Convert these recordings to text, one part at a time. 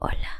Hola.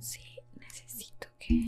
Sí necesito que...